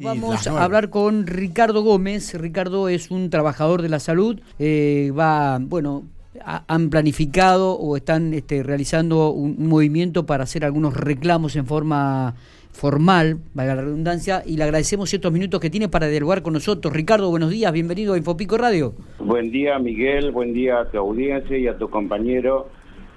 Vamos a hablar con Ricardo Gómez. Ricardo es un trabajador de la salud. Eh, va, bueno, han planificado o están este, realizando un, movimiento para hacer algunos reclamos en forma formal, valga la redundancia, y le agradecemos estos minutos que tiene para dialogar con nosotros. Ricardo, buenos días, bienvenido a Infopico Radio. Buen día, Miguel, buen día a tu audiencia y a tu compañero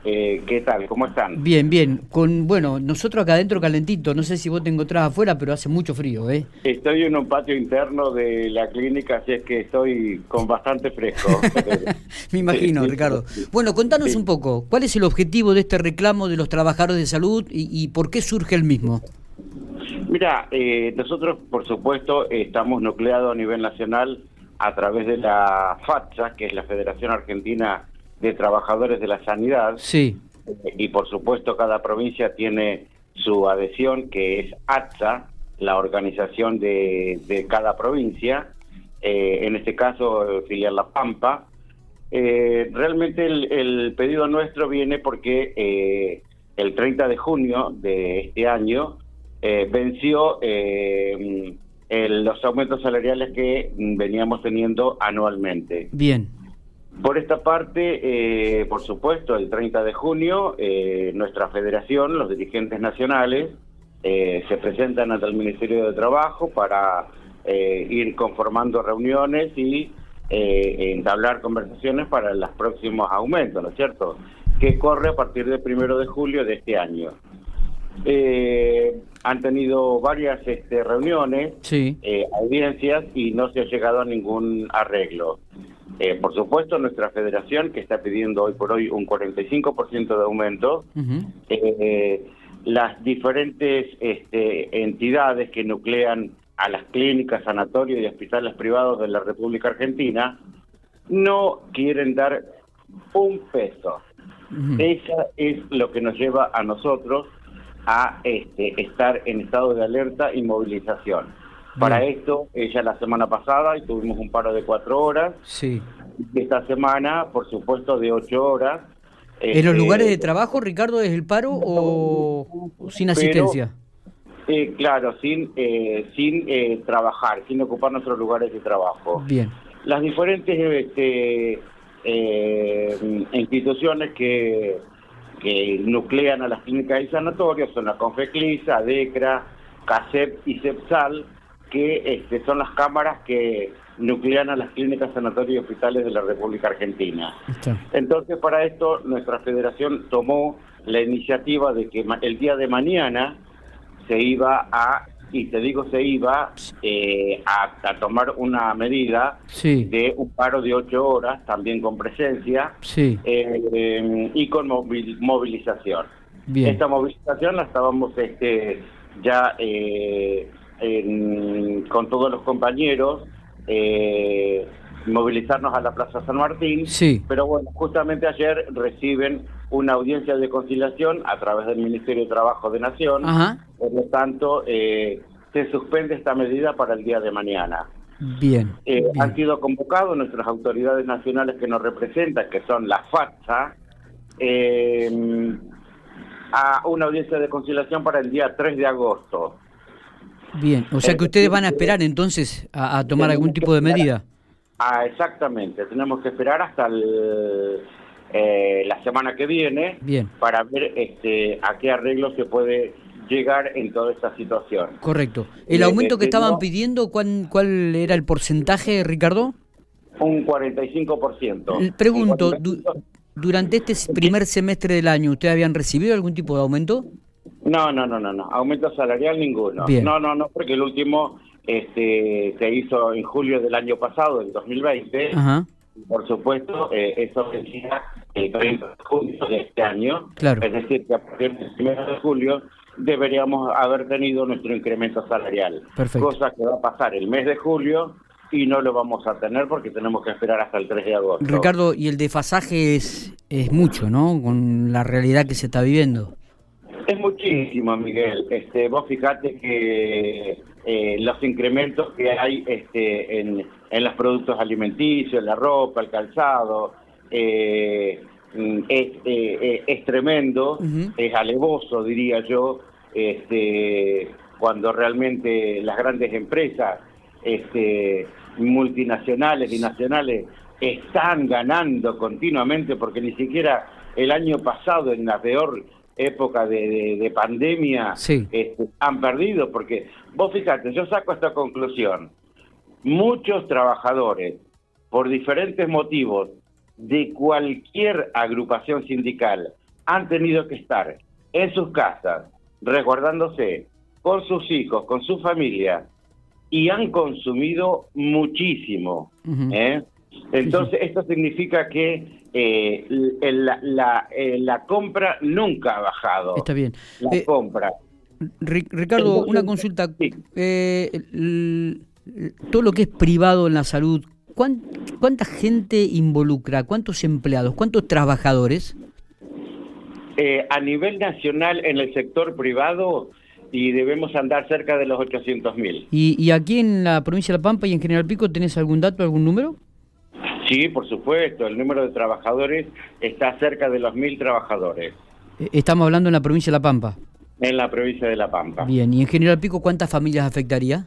eh, ¿Qué tal? ¿Cómo están? Bien, bien. Con Bueno, nosotros acá adentro calentito, no sé si vos te encontrás afuera, pero hace mucho frío, ¿eh? Estoy en un patio interno de la clínica, así es que estoy con bastante fresco. Me imagino, Ricardo. Bueno, contanos un poco, ¿cuál es el objetivo de este reclamo de los trabajadores de salud y, por qué surge el mismo? Mira, eh, nosotros, por supuesto, estamos nucleados a nivel nacional a través de la FATSA, que es la Federación Argentina de trabajadores de la sanidad. Sí. Y por supuesto cada provincia tiene su adhesión, que es ATSA, la organización de, de cada provincia. Eh, en este caso, filial La Pampa. Eh, realmente el, pedido nuestro viene porque eh, el 30 de junio de este año venció los aumentos salariales que veníamos teniendo anualmente. Bien. Por esta parte, eh, por supuesto, el 30 de junio, eh, nuestra federación, los dirigentes nacionales, eh, se presentan ante el Ministerio de Trabajo para ir conformando reuniones y entablar conversaciones para los próximos aumentos, ¿no es cierto? Que corre a partir del primero de julio de este año. han tenido varias este, reuniones, audiencias y no se ha llegado a ningún arreglo. Eh, por supuesto, nuestra federación, que está pidiendo hoy por hoy un 45% de aumento, eh, las diferentes este, entidades que nuclean a las clínicas, sanatorios y hospitales privados de la República Argentina, no quieren dar un peso. Eso es lo que nos lleva a nosotros a este, estar en estado de alerta y movilización. Para esto, ella la semana pasada y tuvimos un paro de cuatro horas. Sí. Esta semana, por supuesto, de ocho horas. ¿En los este, lugares de trabajo, Ricardo, es el paro o, sin asistencia? eh, claro, sin, eh, sin eh, trabajar, sin ocupar nuestros lugares de trabajo. Bien. Las diferentes este, eh, instituciones que, que nuclean a las clínicas y sanatorios son la Confeclisa, ADECRA, CASEP y CEPSAL, que este, son las cámaras que nuclean a las clínicas, sanatorios y hospitales de la República Argentina. Entonces, para esto, nuestra federación tomó la iniciativa de que el día de mañana se iba a, y te digo se iba, eh, a, tomar una medida de un paro de ocho horas, también con presencia, eh, y con movilización. Esta movilización la estábamos este, ya... Eh, con todos los compañeros, eh, movilizarnos a la Plaza San Martín. Sí. Pero bueno, justamente ayer reciben una audiencia de conciliación a través del Ministerio de Trabajo de Nación. Por lo tanto, eh, se suspende esta medida para el día de mañana. Bien, eh, Han sido convocados nuestras autoridades nacionales que nos representan, que son la FATSA, a una audiencia de conciliación para el día 3 de agosto. Bien, o sea que ustedes van a esperar entonces a, tomar algún tipo de medida. Ah, exactamente, tenemos que esperar hasta eh, la semana que viene Bien. para ver este, a qué arreglo se puede llegar en toda esta situación. Correcto. ¿El aumento que estaban pidiendo, ¿cuál, cuál era el porcentaje, Ricardo? Un 45%. Pregunto, durante este primer semestre del año, ¿ustedes habían recibido algún tipo de aumento? No, no, no, no, no. Aumento salarial ninguno. No, no, no, porque el último este, se hizo en julio del año pasado, del 2020. Por supuesto, eh, eso decía el 30 de julio de este año. Claro. Es decir, que a partir del 1 de julio deberíamos haber tenido nuestro incremento salarial. Perfecto. Cosa que va a pasar el mes de julio y no lo vamos a tener porque tenemos que esperar hasta el 3 de agosto. Ricardo, y el desfasaje es, es mucho, ¿no? Con la realidad que se está viviendo. Es muchísimo, Miguel. Este, vos fijate que eh, los incrementos que hay este, en, los productos alimenticios, la ropa, el calzado, eh, mm, eh, es, tremendo, es alevoso, diría yo, este, cuando realmente las grandes empresas este, multinacionales y nacionales están ganando continuamente porque ni siquiera el año pasado en la peor época de, pandemia este, han perdido porque vos fíjate, yo saco esta conclusión, muchos trabajadores por diferentes motivos de cualquier agrupación sindical han tenido que estar en sus casas resguardándose con sus hijos, con su familia, y han consumido muchísimo. ¿eh? Entonces, esto significa que eh, la, eh, la, compra nunca ha bajado. Está bien. La compra. Ricardo, una consulta. todo lo que es privado en la salud, ¿cuánta gente involucra? ¿Cuántos empleados? ¿Cuántos trabajadores? a nivel nacional, en el sector privado, y debemos andar cerca de los 800 mil. ¿Y, aquí en la provincia de La Pampa y en General Pico tenés algún dato, algún número? Sí, por supuesto, el número de trabajadores está cerca de los mil trabajadores. Eh, estamos hablando en la provincia de La Pampa. En la provincia de La Pampa. Bien, ¿y en General Pico cuántas familias afectaría?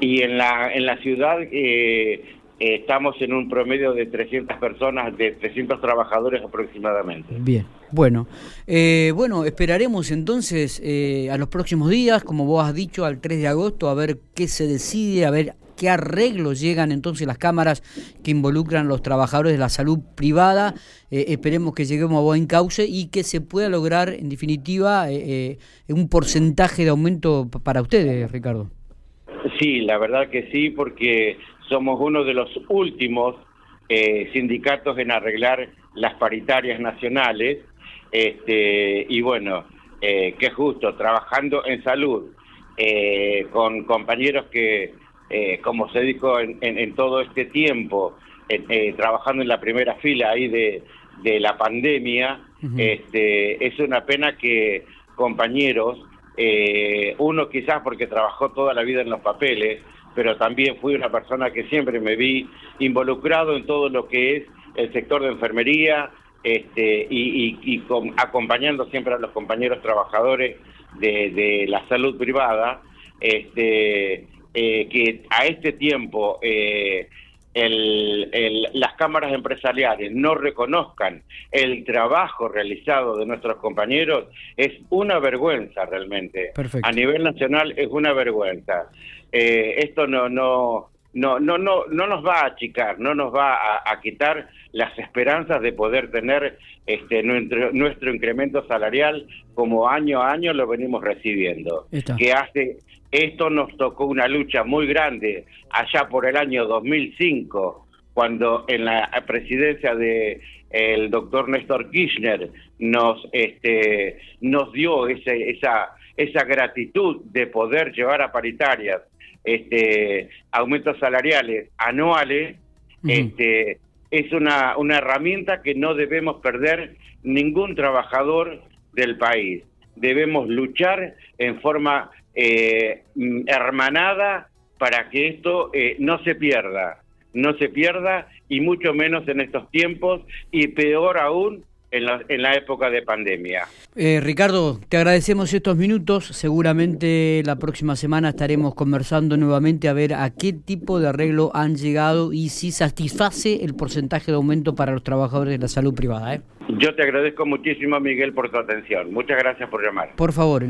Y en la, en la ciudad eh, estamos en un promedio de 300 personas, de 300 trabajadores aproximadamente. Bien, bueno. Eh, bueno, esperaremos entonces eh, a los próximos días, como vos has dicho, al 3 de agosto, a ver qué se decide, a ver qué arreglos llegan entonces las cámaras que involucran a los trabajadores de la salud privada. Eh, esperemos que lleguemos a buen cauce y que se pueda lograr, en definitiva, un porcentaje de aumento para ustedes, Ricardo. Sí, la verdad que sí, porque somos uno de los últimos eh, sindicatos en arreglar las paritarias nacionales. Este, y bueno, eh, qué justo, trabajando en salud, eh, con compañeros que, como se dijo en, todo este tiempo, trabajando en la primera fila ahí de, la pandemia, este, es una pena que compañeros, uno quizás porque trabajó toda la vida en los papeles, pero también fui una persona que siempre me vi involucrado en todo lo que es el sector de enfermería este, y, acompañando siempre a los compañeros trabajadores de, la salud privada, este, eh, que a este tiempo eh, las cámaras empresariales no reconozcan el trabajo realizado de nuestros compañeros es una vergüenza realmente. A nivel nacional es una vergüenza. Eh, esto no, no, no, no, no, no nos va a achicar, no nos va a, quitar las esperanzas de poder tener este, nuestro, nuestro incremento salarial como año a año lo venimos recibiendo. Que hace, esto nos tocó una lucha muy grande allá por el año 2005, cuando en la presidencia de el doctor Néstor Kirchner nos este nos dio ese, esa esa gratitud de poder llevar a paritarias este, aumentos salariales anuales, este, es una, una herramienta que no debemos perder ningún trabajador del país. Debemos luchar en forma eh, hermanada para que esto eh, no se pierda, no se pierda y mucho menos en estos tiempos y peor aún en la, en la época de pandemia. Eh, Ricardo, te agradecemos estos minutos. Seguramente la próxima semana estaremos conversando nuevamente a ver a qué tipo de arreglo han llegado y si satisface el porcentaje de aumento para los trabajadores de la salud privada. ¿eh? Yo te agradezco muchísimo, Miguel, por tu atención. Muchas gracias por llamar. Por favor.